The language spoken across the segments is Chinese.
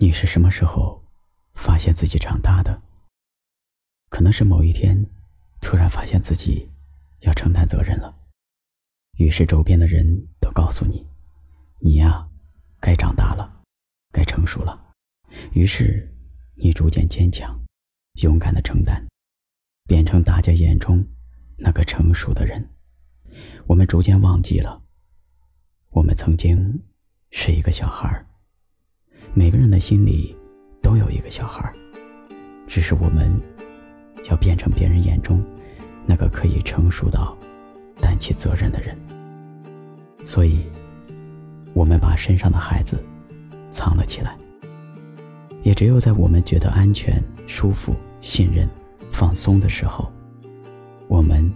你是什么时候发现自己长大的？可能是某一天，突然发现自己要承担责任了，于是周边的人都告诉你：“你呀，该长大了，该成熟了。”于是你逐渐坚强、勇敢的承担，变成大家眼中那个成熟的人。我们逐渐忘记了，我们曾经是一个小孩儿。每个人的心里都有一个小孩，只是我们要变成别人眼中那个可以成熟到担起责任的人。所以，我们把身上的孩子藏了起来。也只有在我们觉得安全、舒服、信任、放松的时候，我们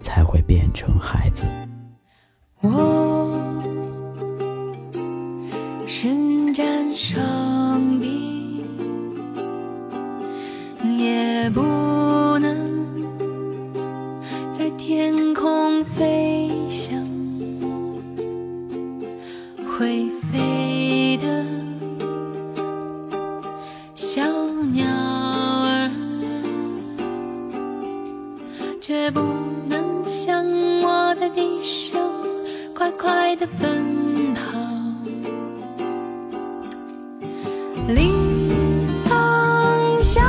才会变成孩子。伸展双臂，也不能在天空飞翔，会飞的小鸟儿，却不能像我在地上快快的奔跑。铃铛小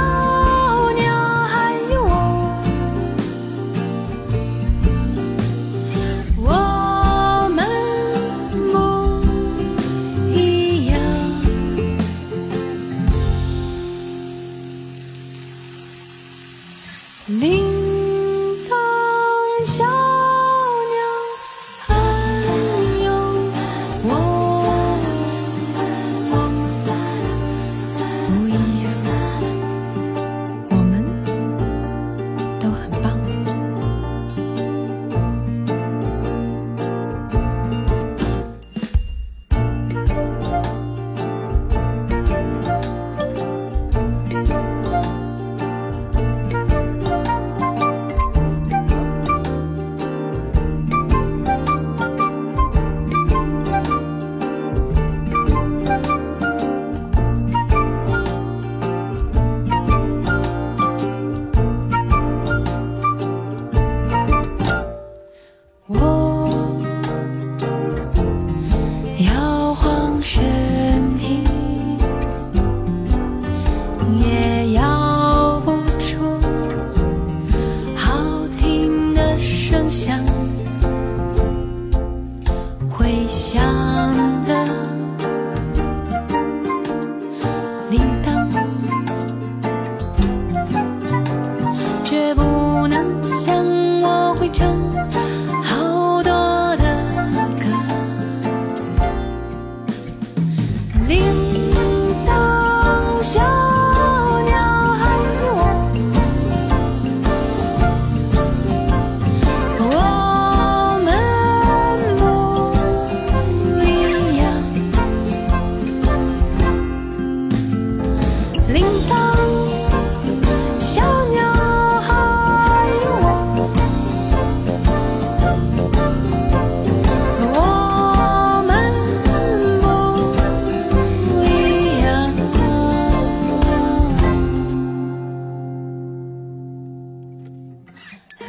鸟还有我，我们不一样。铃霜雪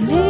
Live